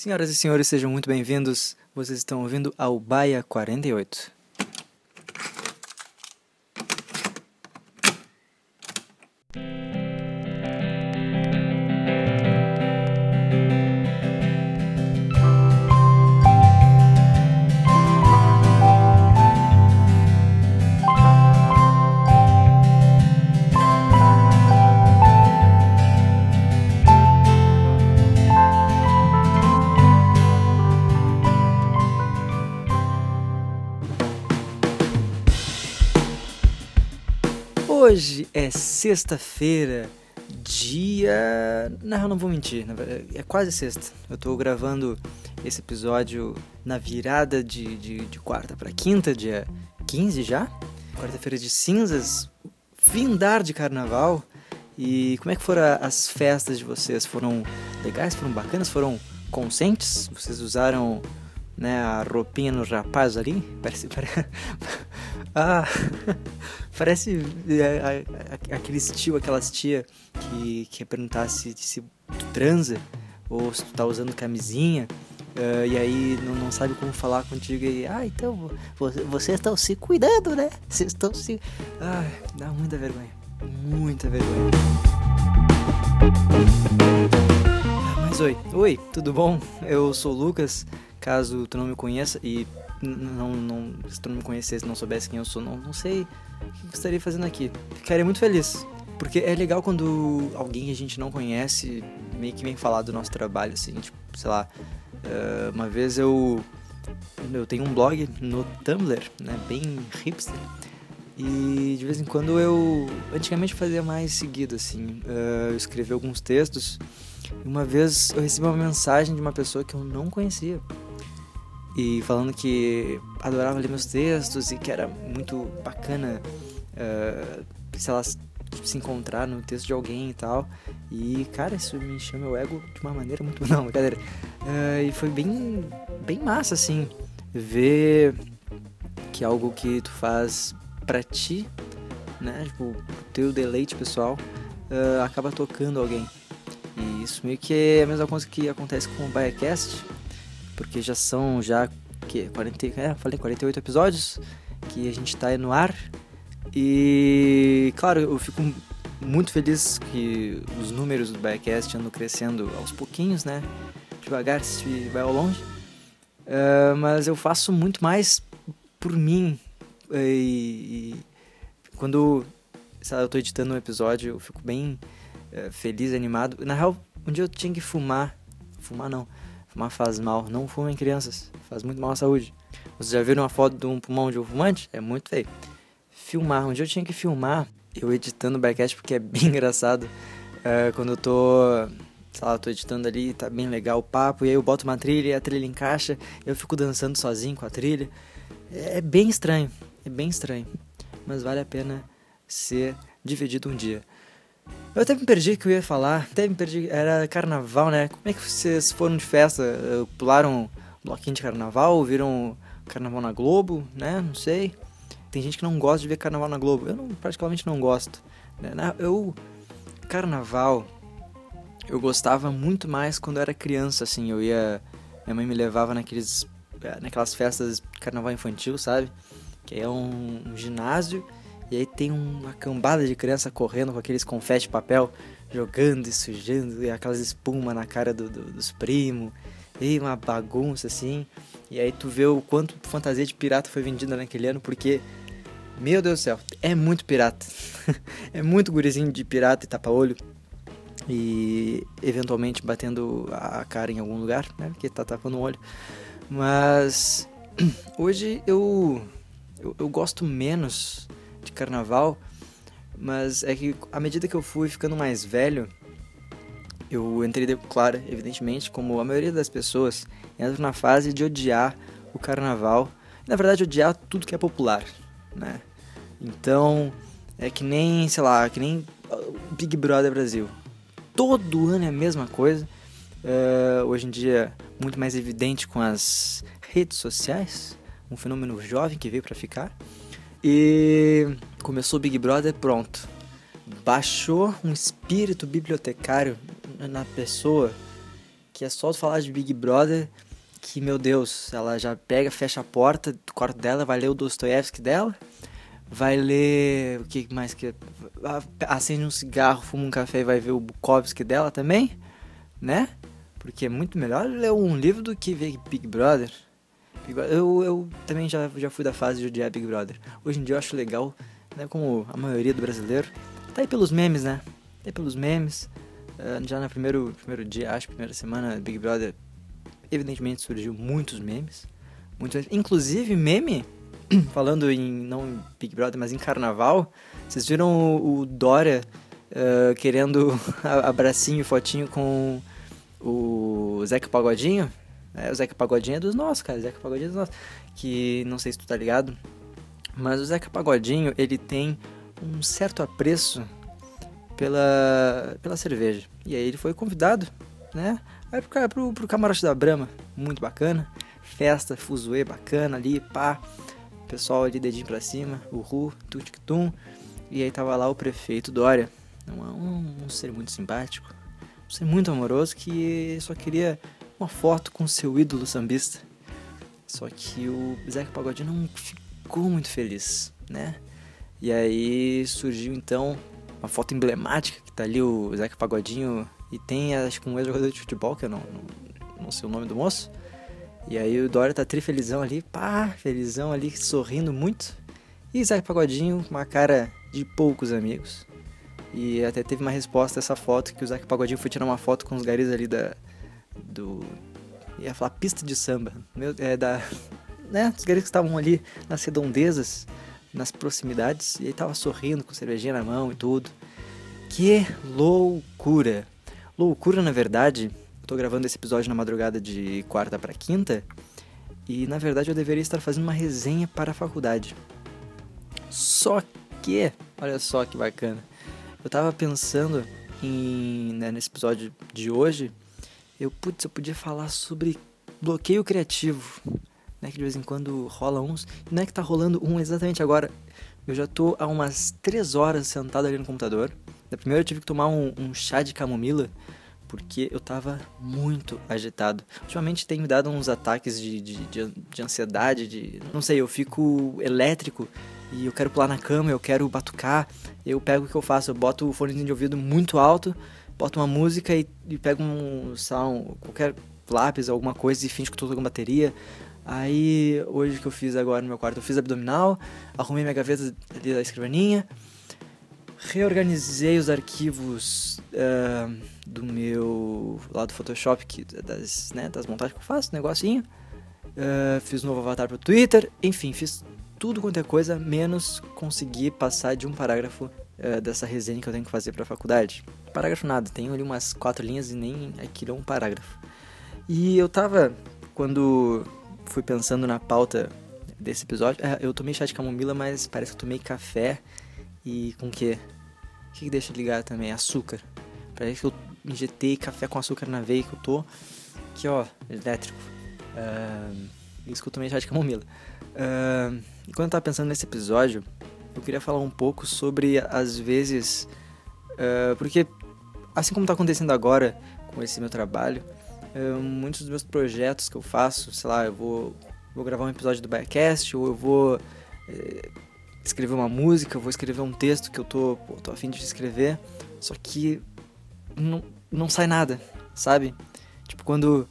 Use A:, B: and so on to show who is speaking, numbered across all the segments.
A: Senhoras e senhores, sejam muito bem-vindos. Vocês estão ouvindo ao Baia 48. Sexta-feira, dia. Não, não vou mentir, é quase sexta. Eu tô gravando esse episódio na virada de, de, de quarta para quinta, dia 15 já. Quarta-feira de cinzas, findar de carnaval. E como é que foram as festas de vocês? Foram legais? Foram bacanas? Foram conscientes? Vocês usaram né, a roupinha no rapaz ali? Parece. parece ah, parece é, aqueles tio, aquelas tia que quer perguntar se, se tu transa ou se tu tá usando camisinha. Uh, e aí não, não, sabe como falar contigo e ah então vocês estão se cuidando né? Vocês estão se ah, dá muita vergonha muita vergonha. Mas oi oi tudo bom? Eu sou o Lucas caso tu não me conheça e não, não, se tu não me conhecesse, não soubesse quem eu sou, não, não sei o que estaria fazendo aqui. Ficaria muito feliz. Porque é legal quando alguém que a gente não conhece meio que vem falar do nosso trabalho, assim, tipo, sei lá. Uh, uma vez eu. Eu tenho um blog no Tumblr, né? Bem hipster. E de vez em quando eu. Antigamente fazia mais seguido, assim. Uh, eu escrevi alguns textos. E uma vez eu recebi uma mensagem de uma pessoa que eu não conhecia e falando que adorava ler meus textos e que era muito bacana, uh, sei lá, se encontrar no texto de alguém e tal. E, cara, isso me encheu meu ego de uma maneira muito. Não, brincadeira. Uh, e foi bem, bem massa, assim, ver que algo que tu faz pra ti, né, tipo, teu deleite pessoal, uh, acaba tocando alguém. E isso meio que é a mesma coisa que acontece com o Biacast porque já são já que 40, é, falei 48 episódios que a gente está no ar. E claro, eu fico muito feliz que os números do Biacast andam crescendo aos pouquinhos, né? Devagar se vai ao longe. Uh, mas eu faço muito mais por mim. E, e quando sabe, eu estou editando um episódio, eu fico bem uh, feliz, animado. Na real, um dia eu tinha que fumar. Fumar não Fumar faz mal. Não fumem crianças. Faz muito mal à saúde. Vocês já viram uma foto de um pulmão de um fumante? É muito feio. Filmar. Um dia eu tinha que filmar eu editando o backcast porque é bem engraçado. É, quando eu tô, sei lá, eu tô editando ali, tá bem legal o papo, e aí eu boto uma trilha e a trilha encaixa, eu fico dançando sozinho com a trilha. É, é bem estranho, é bem estranho. Mas vale a pena ser dividido um dia. Eu até me perdi que eu ia falar. Até me perdi. Era carnaval, né? Como é que vocês foram de festa? Pularam bloquinho de carnaval? Viram carnaval na Globo, né? Não sei. Tem gente que não gosta de ver carnaval na Globo. Eu não, praticamente não gosto. Né? Eu. Carnaval. Eu gostava muito mais quando eu era criança, assim. Eu ia. Minha mãe me levava naqueles. Naquelas festas de carnaval infantil, sabe? Que é um, um ginásio e aí tem uma cambada de criança correndo com aqueles confete de papel, jogando e sujando, e aquelas espumas na cara do, do, dos primos. E uma bagunça assim. E aí tu vê o quanto fantasia de pirata foi vendida naquele ano, porque, meu Deus do céu, é muito pirata. é muito gurizinho de pirata e tapa-olho. E eventualmente batendo a cara em algum lugar, né? Porque tá tapando o olho. Mas hoje eu, eu, eu gosto menos de carnaval, mas é que à medida que eu fui ficando mais velho, eu entrei, claro, evidentemente, como a maioria das pessoas, entro na fase de odiar o carnaval, na verdade odiar tudo que é popular, né? Então, é que nem, sei lá, que nem Big Brother Brasil. Todo ano é a mesma coisa. Uh, hoje em dia, muito mais evidente com as redes sociais, um fenômeno jovem que veio para ficar. E começou o Big Brother, pronto. Baixou um espírito bibliotecário na pessoa que é só falar de Big Brother, que, meu Deus, ela já pega, fecha a porta do quarto dela, vai ler o Dostoiévski dela, vai ler. O que mais que. Acende um cigarro, fuma um café e vai ver o Bukowski dela também, né? Porque é muito melhor ler um livro do que ver Big Brother. Eu, eu também já, já fui da fase de odiar Big Brother. Hoje em dia eu acho legal, né? Como a maioria do brasileiro. Tá aí pelos memes, né? Tá aí pelos memes. Uh, já no primeiro, primeiro dia, acho, primeira semana, Big Brother, evidentemente surgiu muitos memes. Muitos, inclusive meme, falando em, não em Big Brother, mas em Carnaval. Vocês viram o, o Dória uh, querendo abracinho fotinho com o Zeca Pagodinho? É, o Zeca Pagodinho é dos nossos, cara. O Zeca Pagodinho é dos nossos. Que não sei se tu tá ligado, mas o Zeca Pagodinho, ele tem um certo apreço pela, pela cerveja. E aí ele foi convidado, né? Aí pro, pro, pro camarote da Brama, muito bacana. Festa, fuzuê bacana ali, pá. Pessoal ali, dedinho pra cima, uhul, tutic-tum. E aí tava lá o prefeito Dória. Um, um, um ser muito simpático, um ser muito amoroso que só queria uma foto com seu ídolo sambista. Só que o Zeca Pagodinho não ficou muito feliz, né? E aí surgiu então uma foto emblemática que tá ali o Zeca Pagodinho e tem acho que um ex-jogador de futebol, que eu não, não, não sei o nome do moço. E aí o Dória tá trifelizão ali, pá, felizão ali, sorrindo muito. E Zeca Pagodinho, uma cara de poucos amigos. E até teve uma resposta a essa foto que o Zeca Pagodinho foi tirar uma foto com os garis ali da, do. ia falar pista de samba. Meu, é da. Né? Os garotos que estavam ali nas redondezas, nas proximidades, e ele tava sorrindo com cervejinha na mão e tudo. Que loucura! Loucura, na verdade. Eu tô gravando esse episódio na madrugada de quarta para quinta. E na verdade eu deveria estar fazendo uma resenha para a faculdade. Só que, olha só que bacana. Eu tava pensando em, né, nesse episódio de hoje eu, putz, eu podia falar sobre bloqueio criativo, né? Que de vez em quando rola uns. Não é que tá rolando um exatamente agora. Eu já tô há umas 3 horas sentado ali no computador. Da primeira eu tive que tomar um, um chá de camomila, porque eu tava muito agitado. Ultimamente tem me dado uns ataques de, de, de, de ansiedade, de. Não sei, eu fico elétrico e eu quero pular na cama, eu quero batucar. Eu pego o que eu faço, eu boto o fone de ouvido muito alto boto uma música e, e pego um, um, qualquer lápis, alguma coisa e finge que tô tocando bateria. Aí, hoje que eu fiz agora no meu quarto, eu fiz abdominal, arrumei minha gaveta ali da escrivaninha, reorganizei os arquivos uh, do meu lado do Photoshop, que, das, né, das montagens que eu faço, negocinho. Uh, fiz um novo avatar pro Twitter, enfim, fiz tudo quanto é coisa, menos conseguir passar de um parágrafo uh, dessa resenha que eu tenho que fazer pra faculdade. Parágrafo nada, tenho ali umas quatro linhas e nem aquilo é um parágrafo. E eu tava, quando fui pensando na pauta desse episódio, é, eu tomei chá de camomila, mas parece que eu tomei café e com quê? O que, que deixa ligar também? Açúcar. Parece que eu injetei café com açúcar na veia que eu tô. Aqui, ó, elétrico. Uh, isso que eu tomei chá de camomila. Uh, quando eu tava pensando nesse episódio, eu queria falar um pouco sobre, às vezes, uh, porque assim como está acontecendo agora com esse meu trabalho, uh, muitos dos meus projetos que eu faço, sei lá, eu vou, vou gravar um episódio do Biacast, ou eu vou uh, escrever uma música, eu vou escrever um texto que eu tô, pô, tô afim de escrever, só que não, não sai nada, sabe? Tipo, quando.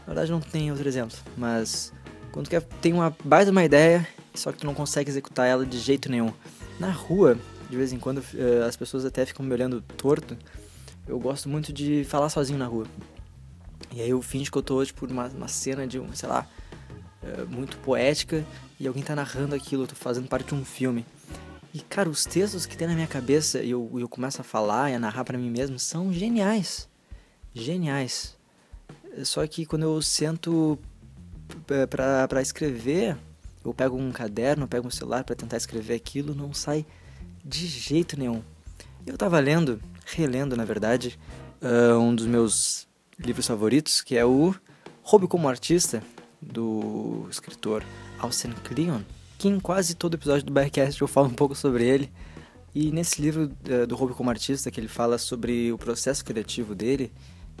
A: Na verdade, não tem outro exemplo, mas quando quer, tem uma baita uma ideia, só que tu não consegue executar ela de jeito nenhum. Na rua, de vez em quando, uh, as pessoas até ficam me olhando torto, eu gosto muito de falar sozinho na rua. E aí eu finge que eu tô, tipo, numa uma cena de, um, sei lá, é, muito poética e alguém tá narrando aquilo, eu tô fazendo parte de um filme. E, cara, os textos que tem na minha cabeça e eu, eu começo a falar e a narrar para mim mesmo são geniais. Geniais. Só que quando eu sento pra, pra escrever, eu pego um caderno, pego um celular para tentar escrever aquilo, não sai de jeito nenhum. Eu tava lendo relendo, na verdade, uh, um dos meus livros favoritos, que é o Hobby como Artista, do escritor Alcen Cleon, que em quase todo episódio do Backcast eu falo um pouco sobre ele. E nesse livro uh, do Hobby como Artista, que ele fala sobre o processo criativo dele,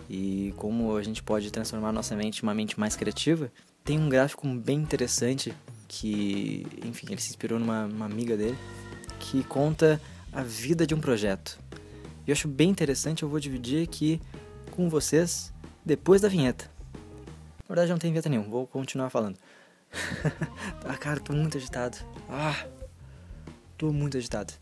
A: e como a gente pode transformar nossa mente em uma mente mais criativa, tem um gráfico bem interessante que, enfim, ele se inspirou numa amiga dele, que conta a vida de um projeto. E eu acho bem interessante, eu vou dividir aqui com vocês depois da vinheta. Na verdade não tem vinheta nenhuma, vou continuar falando. ah, cara, tô muito agitado. Ah, tô muito agitado.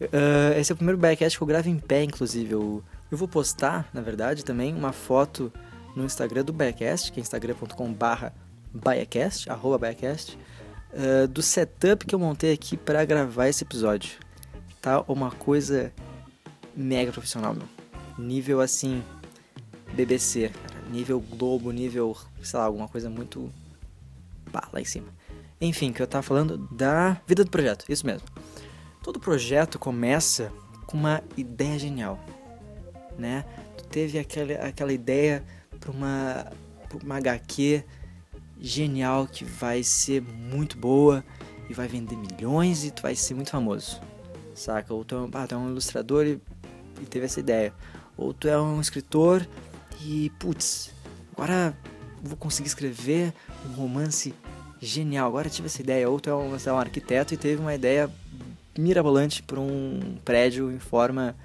A: Uh, esse é o primeiro backcast que eu gravo em pé, inclusive. Eu, eu vou postar, na verdade, também uma foto no Instagram do Backcast, que é instagram.com barra Biacast, arroba Biacast, uh, do setup que eu montei aqui para gravar esse episódio. Tá uma coisa mega profissional, meu. Nível assim, BBC, cara. Nível Globo, nível, sei lá, alguma coisa muito. Pá, lá em cima. Enfim, que eu tava falando da vida do projeto, isso mesmo. Todo projeto começa com uma ideia genial, né? Tu teve aquela, aquela ideia para uma, pra uma HQ genial que vai ser muito boa e vai vender milhões e tu vai ser muito famoso, saca? Ou tu é um, ah, tu é um ilustrador e, e teve essa ideia. Ou tu é um escritor e, putz, agora vou conseguir escrever um romance genial. Agora tive essa ideia. Ou tu é um, um arquiteto e teve uma ideia mirabolante para um prédio em forma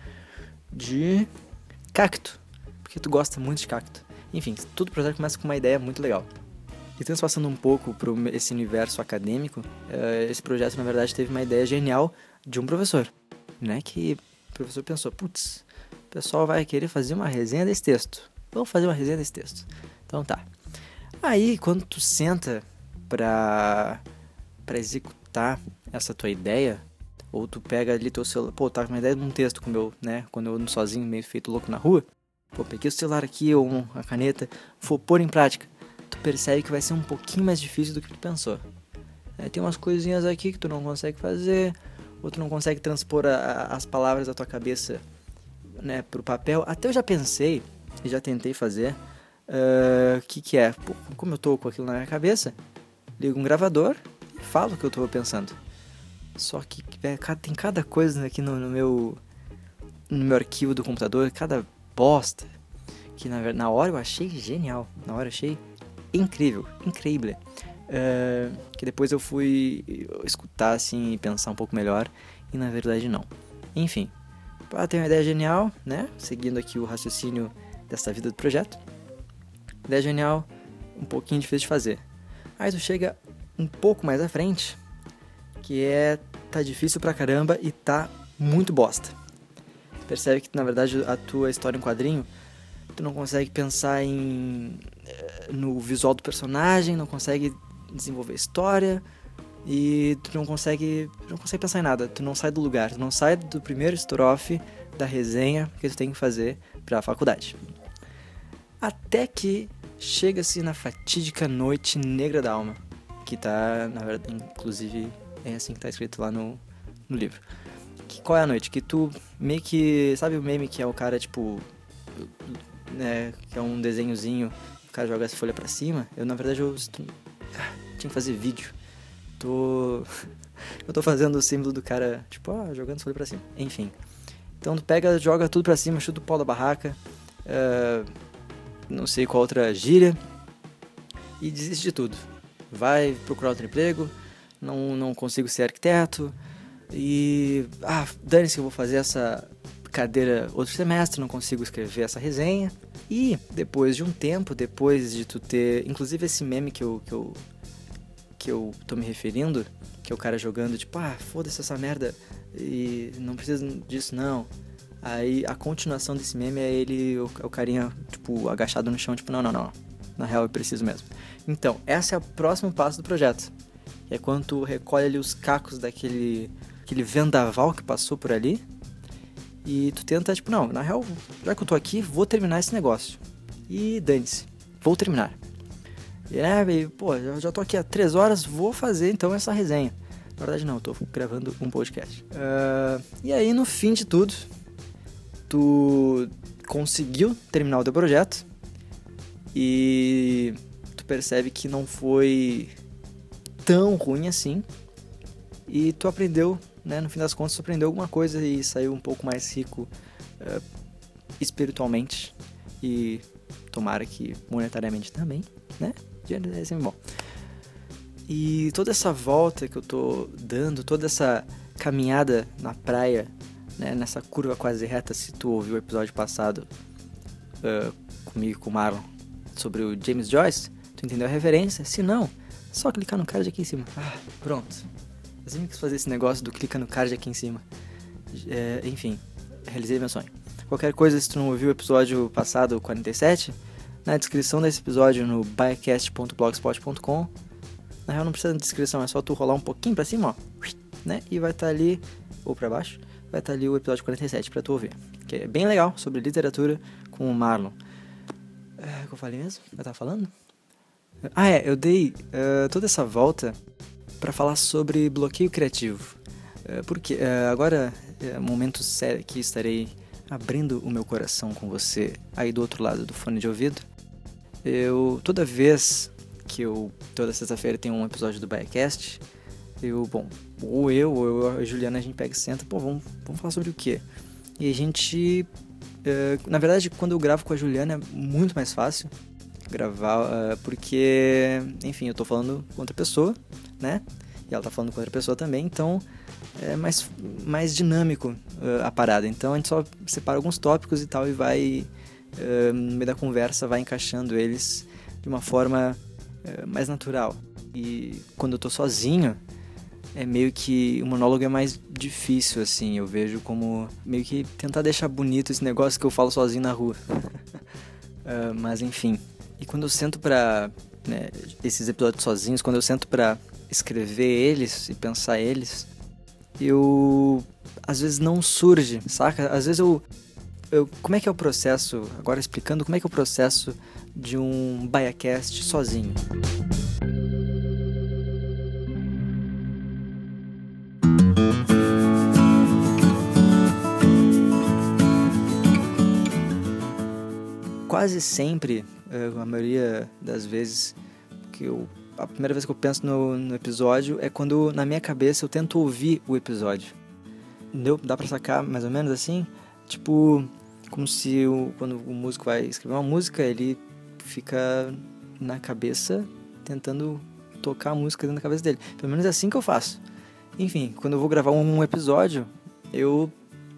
A: de cacto. Porque tu gosta muito de cacto. Enfim, tudo projeto começa com uma ideia muito legal. E transpassando um pouco para esse universo acadêmico, uh, esse projeto na verdade teve uma ideia genial de um professor, né? Que o professor pensou, putz, o pessoal vai querer fazer uma resenha desse texto. Vamos fazer uma resenha desse texto. Então tá. Aí quando tu senta para para executar essa tua ideia, ou tu pega ali teu celular, pô, tá com uma ideia de um texto com meu, né, quando eu ando sozinho, meio feito louco na rua, pô, peguei o celular aqui ou uma caneta, vou pôr em prática percebe que vai ser um pouquinho mais difícil do que tu pensou. É, tem umas coisinhas aqui que tu não consegue fazer, ou tu não consegue transpor a, a, as palavras da tua cabeça né, pro papel. Até eu já pensei e já tentei fazer. O uh, que, que é? Pô, como eu tô com aquilo na minha cabeça, ligo um gravador e falo o que eu tô pensando. Só que é, tem cada coisa aqui no, no, meu no meu arquivo do computador, cada bosta que na, na hora eu achei genial. Na hora eu achei incrível, incrível. Uh, que depois eu fui escutar assim e pensar um pouco melhor e na verdade não. Enfim, para ter uma ideia genial, né? Seguindo aqui o raciocínio dessa vida do projeto. Ideia genial, um pouquinho difícil de fazer. Aí tu chega um pouco mais à frente, que é tá difícil pra caramba e tá muito bosta. Tu percebe que na verdade a tua história em quadrinho tu não consegue pensar em no visual do personagem, não consegue desenvolver história e tu não consegue, não consegue pensar em nada, tu não sai do lugar, tu não sai do primeiro estrofe da resenha que tu tem que fazer para a faculdade. Até que chega-se na fatídica noite negra da alma, que tá, na verdade, inclusive é assim que tá escrito lá no, no livro. Que, qual é a noite? Que tu meio que. Sabe o meme que é o cara, tipo né, que é um desenhozinho, cara joga essa folha pra cima, eu na verdade eu tinha que fazer vídeo. Tô eu tô fazendo o símbolo do cara, tipo, ah, jogando folha pra cima. Enfim. Então tu pega, joga tudo pra cima, chuta o pau da barraca, uh, não sei qual outra gíria, e desiste de tudo. Vai procurar outro emprego, não, não consigo ser arquiteto, e. Ah, dane-se que eu vou fazer essa cadeira outro semestre, não consigo escrever essa resenha. E depois de um tempo, depois de tu ter. Inclusive esse meme que eu, que eu, que eu tô me referindo, que é o cara jogando, tipo, ah, foda-se essa merda, e não precisa disso não. Aí a continuação desse meme é ele, o, o carinha, tipo, agachado no chão, tipo, não, não, não. Na real eu preciso mesmo. Então, esse é o próximo passo do projeto. é quando tu recolhe ali os cacos daquele aquele vendaval que passou por ali e tu tenta, tipo, não, na real, já que eu tô aqui, vou terminar esse negócio. E dane-se, vou terminar. E, né, e, pô, já, já tô aqui há três horas, vou fazer então essa resenha. Na verdade, não, eu tô gravando um podcast. Uh, e aí, no fim de tudo, tu conseguiu terminar o teu projeto e tu percebe que não foi tão ruim assim e tu aprendeu né, no fim das contas, aprendeu alguma coisa e saiu um pouco mais rico uh, espiritualmente e tomara que monetariamente também, né? Dinheiro é sempre bom. E toda essa volta que eu tô dando, toda essa caminhada na praia, né, nessa curva quase reta, se tu ouviu o episódio passado uh, comigo com o Marlon sobre o James Joyce, tu entendeu a referência? Se não, só clicar no card aqui em cima. Ah, pronto. Eu sempre quis fazer esse negócio do clica no card aqui em cima. É, enfim, realizei meu sonho. Qualquer coisa, se tu não ouviu o episódio passado, 47, na descrição desse episódio no biacast.blogspot.com. Na real não precisa de descrição, é só tu rolar um pouquinho pra cima, ó, né? E vai estar tá ali, ou pra baixo, vai estar tá ali o episódio 47 pra tu ouvir. Que é bem legal, sobre literatura com o Marlon. É, que eu falei mesmo? Eu tava falando? Ah, é, eu dei uh, toda essa volta para falar sobre bloqueio criativo. Uh, porque uh, agora é um momento sério que estarei abrindo o meu coração com você aí do outro lado do fone de ouvido. Eu, toda vez que eu, toda sexta-feira tem um episódio do Biacast, eu, bom, ou eu ou eu, a Juliana, a gente pega e senta, pô, vamos, vamos falar sobre o quê? E a gente, uh, na verdade, quando eu gravo com a Juliana é muito mais fácil gravar, uh, porque, enfim, eu tô falando com outra pessoa, né? E ela tá falando com outra pessoa também, então é mais, mais dinâmico uh, a parada. Então a gente só separa alguns tópicos e tal e vai, uh, no meio da conversa, vai encaixando eles de uma forma uh, mais natural. E quando eu tô sozinho, é meio que o monólogo é mais difícil, assim. Eu vejo como meio que tentar deixar bonito esse negócio que eu falo sozinho na rua. mas enfim. E quando eu sento pra. Né, esses episódios sozinhos, quando eu sento pra escrever eles e pensar eles, eu às vezes não surge, saca? Às vezes eu, eu como é que é o processo, agora explicando como é que é o processo de um Biacast sozinho. Quase sempre, a maioria das vezes que eu a primeira vez que eu penso no, no, episódio é quando na minha cabeça eu tento ouvir o episódio. Deu, dá pra sacar mais ou menos assim? Tipo, como se o, quando o músico vai escrever uma música, ele fica na cabeça tentando tocar a música dentro da cabeça dele. Pelo menos é assim que eu faço. Enfim, quando eu vou gravar um episódio, eu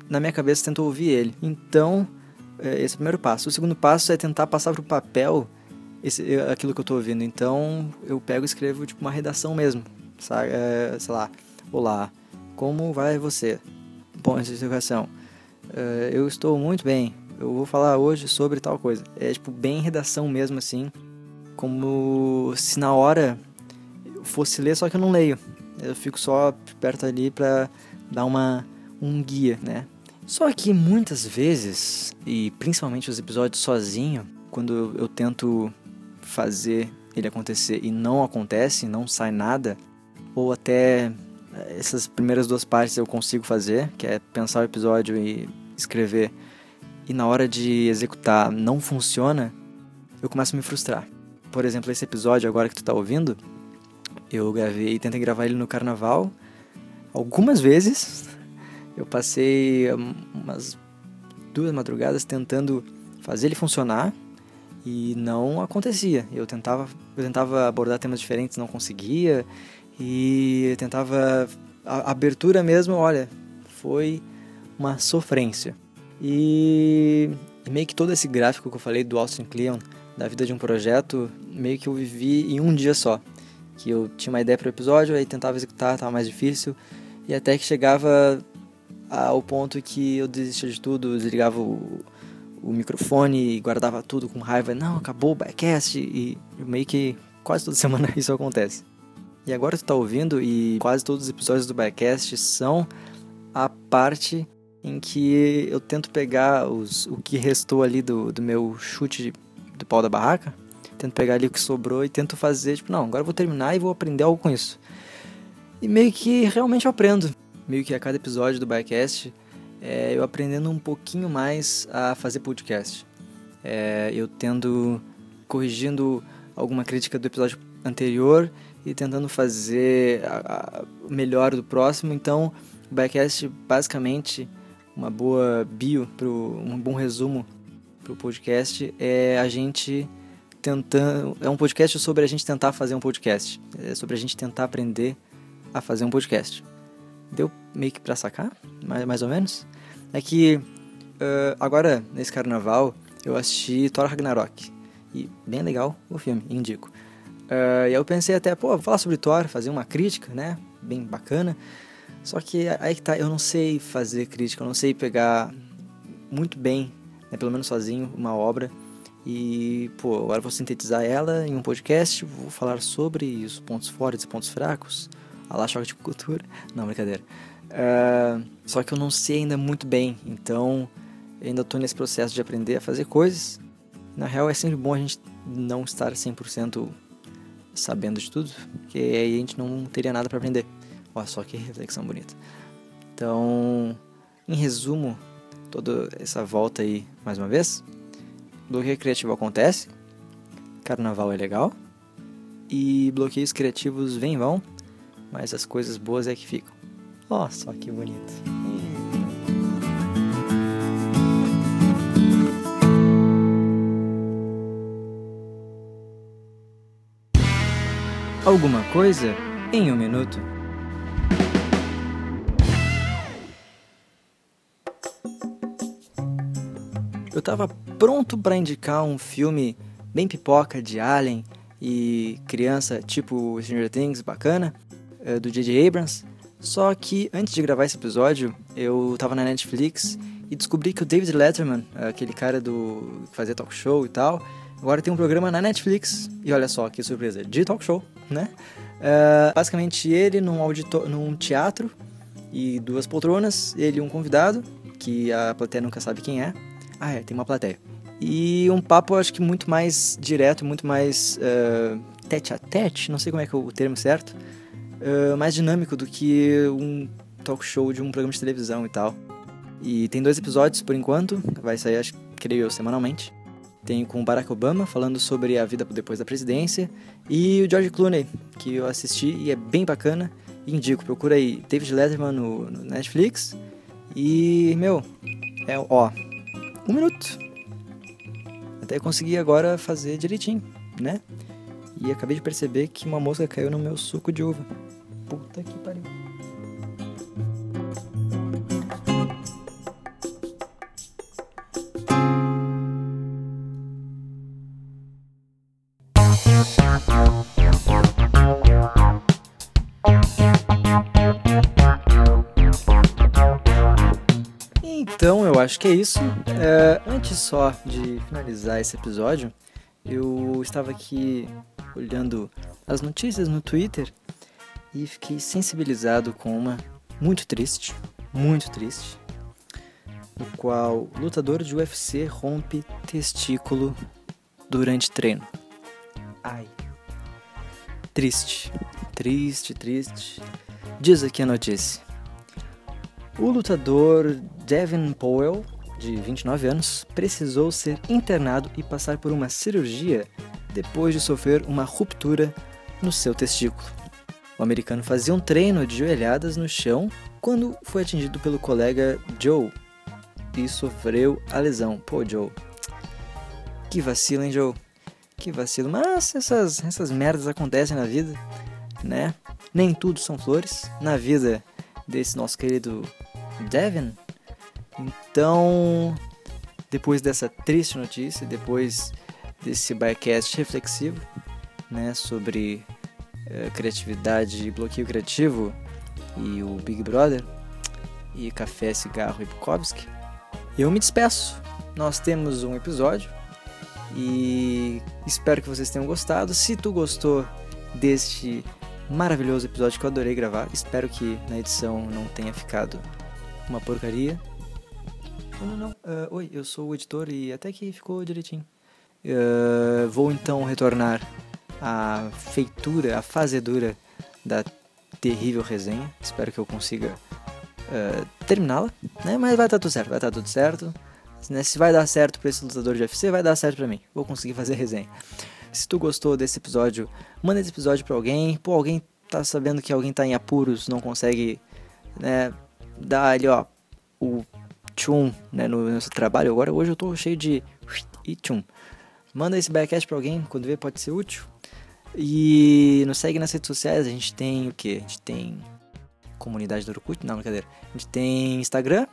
A: na minha cabeça tento ouvir ele. Então, é, esse é o primeiro passo. O segundo passo é tentar passar pro papel esse, aquilo que eu tô ouvindo. Então eu pego e escrevo tipo uma redação mesmo. Sabe? É, sei lá, olá, como vai você? Bom, essa educação. É, eu estou muito bem. Eu vou falar hoje sobre tal coisa. É tipo bem redação mesmo assim, como se na hora eu fosse ler, só que eu não leio. Eu fico só perto ali para dar uma um guia, né? Só que muitas vezes, e principalmente os episódios sozinho, quando eu, tento fazer ele acontecer e não acontece, não sai nada, ou até eh, essas primeiras duas partes eu consigo fazer, que é pensar o episódio e escrever, e na hora de executar não funciona, eu começo a me frustrar. Por exemplo, esse episódio agora que tu tá ouvindo, eu gravei, tentei gravar ele no carnaval algumas vezes. Eu passei umas duas madrugadas tentando fazer ele funcionar e não acontecia. Eu tentava, eu tentava abordar temas diferentes, não conseguia. E eu tentava a abertura mesmo, olha, foi uma sofrência. E, meio que todo esse gráfico que eu falei do Austin Kleon, da vida de um projeto, meio que eu vivi em um dia só. Que eu tinha uma ideia para o episódio, aí tentava executar, tava mais difícil. E até que chegava ao ponto que eu desistia de tudo, desligava o, o microfone e guardava tudo com raiva. Não, acabou o backcast. E meio que quase toda semana isso acontece. E agora tu tá ouvindo e quase todos os episódios do backcast são a parte em que eu tento pegar os, o que restou ali do, do meu chute do pau da barraca. Tento pegar ali o que sobrou e tento fazer, tipo, não, agora eu vou terminar e vou aprender algo com isso. E meio que realmente eu aprendo. Meio que a cada episódio do Biacast é, eu aprendendo um pouquinho mais a fazer podcast. É, eu tendo, corrigindo alguma crítica do episódio anterior e tentando fazer o melhor do próximo. Então, o Backcast, basicamente, uma boa bio, pro, um bom resumo pro podcast é a gente tentando. É um podcast sobre a gente tentar fazer um podcast. É sobre a gente tentar aprender a fazer um podcast. Deu meio que pra sacar? Mais, mais ou menos? É que uh, agora, nesse carnaval, eu assisti Thor Ragnarok. E bem legal o filme, indico. Uh, e eu pensei até, pô, falar sobre Thor, fazer uma crítica, né? Bem bacana. Só que aí que tá, eu não sei fazer crítica, eu não sei pegar muito bem, né, pelo menos sozinho, uma obra. E, pô, agora vou sintetizar ela em um podcast, vou falar sobre os pontos fortes e pontos fracos, a lá choque de cultura. Não, brincadeira. Uh, só que eu não sei ainda muito bem, então ainda estou nesse processo de aprender a fazer coisas. Na real, é sempre bom a gente não estar 100% sabendo de tudo, porque aí a gente não teria nada para aprender. Olha só que reflexão bonita. Então, em resumo, toda essa volta aí, mais uma vez, bloqueio criativo acontece, carnaval é legal, e bloqueios criativos vêm e vão, mas as coisas boas é que ficam. Olha só que bonito. Alguma coisa em um minuto. Eu tava pronto para indicar um filme bem pipoca de Alien e criança tipo Stranger Things, bacana, eh, do J.J. Abrams. Só que antes de gravar esse episódio, eu tava na Netflix e descobri que o David Letterman, aquele cara do que fazia talk show e tal, agora tem um programa na Netflix. E olha só que surpresa, de talk show né? Uh, basicamente ele num, auditor, num teatro e duas poltronas, ele e um convidado, que a plateia nunca sabe quem é. Ah, é, tem uma plateia. E um papo, acho que muito mais direto, muito mais uh, tete a tete, não sei como é que é o termo certo, uh, mais dinâmico do que um talk show de um programa de televisão e tal. E tem dois episódios por enquanto, vai sair, acho, creio eu, semanalmente. Tem com o Barack Obama falando sobre a vida depois da presidência e o George Clooney, que eu assisti e é bem bacana. Indico, procura aí David Letterman no, no Netflix. E, meu, é ó, um minuto. Até consegui agora fazer direitinho, né? E acabei de perceber que uma mosca caiu no meu suco de uva. Puta que pariu. Então, eu acho que é isso. É, antes só de finalizar esse episódio, eu estava aqui olhando as notícias no Twitter e fiquei sensibilizado com uma muito triste, muito triste, no qual lutador de UFC rompe testículo durante treino. Ai. Triste, triste, triste. Diz aqui a notícia. O lutador Devin Powell, de 29 anos, precisou ser internado e passar por uma cirurgia depois de sofrer uma ruptura no seu testículo. O americano fazia um treino de joelhadas no chão quando foi atingido pelo colega Joe e sofreu a lesão. Pô, Joe. Que vacilo, hein, Joe? Que vacilo. Mas essas, essas merdas acontecem na vida, né? Nem tudo são flores. Na vida desse nosso querido Devin. Então, depois dessa triste notícia, depois desse bycast reflexivo, né, sobre criatividade e bloqueio criativo e o Big Brother e café, cigarro e Bukowski, eu me despeço. Nós temos um episódio e espero que vocês tenham gostado. Se tu gostou deste maravilhoso episódio que eu adorei gravar, espero que na edição não tenha ficado uma porcaria. Não, não, não. Uh, oi, eu sou o editor e até que ficou direitinho. Uh, vou então retornar à feitura, à fazedura da terrível resenha. Espero que eu consiga uh, terminá-la, né? Mas vai estar tá tudo certo, vai estar tá tudo certo. Né? Se vai dar certo para esse lutador de UFC, vai dar certo para mim. Vou conseguir fazer resenha. Se tu gostou desse episódio, manda esse episódio para alguém. Pô, alguém tá sabendo que alguém tá em apuros, não consegue, né, dar ali, ó, o tchum, né, no, no seu trabalho. Agora, hoje eu tô cheio de e tchum. Manda esse Biacast pra alguém, quando vê pode ser útil. E nos segue nas redes sociais, a gente tem o que? A gente tem comunidade do Orkut, não, brincadeira. A gente tem Instagram,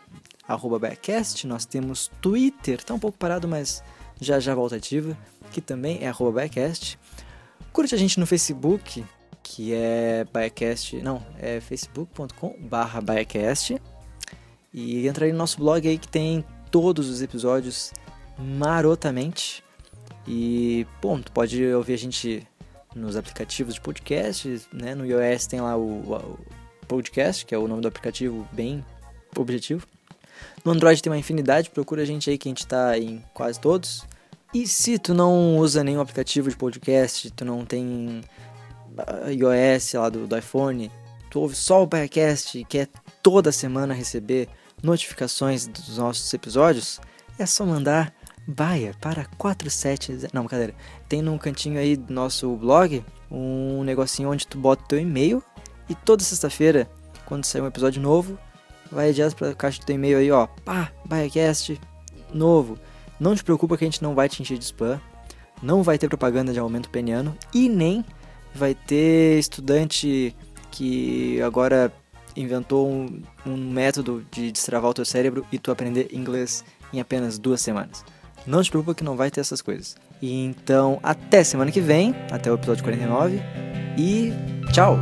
A: arroba Biacast, nós temos Twitter, tá um pouco parado, mas já já volta ativa, que também é arroba Biacast. Curte a gente no Facebook, que é Biacast, não, é facebook.com barra Biacast. E entra aí no nosso blog aí que tem todos os episódios marotamente. E, bom, tu pode ouvir a gente nos aplicativos de podcast, né? No iOS tem lá o, o podcast, que é o nome do aplicativo bem objetivo. No Android tem uma infinidade, procura a gente aí que a gente tá em quase todos. E se tu não usa nenhum aplicativo de podcast, tu não tem ah, iOS lá do, do iPhone, tu ouve só o podcast e quer toda semana receber notificações dos nossos episódios, é só mandar Baia para 470. Não, brincadeira. Tem num cantinho aí do nosso blog um negocinho onde tu bota teu e-mail e toda sexta-feira, quando sair um episódio novo, vai direto pra caixa do teu e-mail aí, ó. Pá, BaiaCast novo. Não te preocupa que a gente não vai te encher de spam. Não vai ter propaganda de aumento peniano e nem vai ter estudante que agora inventou um, um método de destravar o teu cérebro e tu aprender inglês em apenas duas semanas. Não te preocupa que não vai ter essas coisas. E então, até semana que vem, até o episódio 49 e tchau!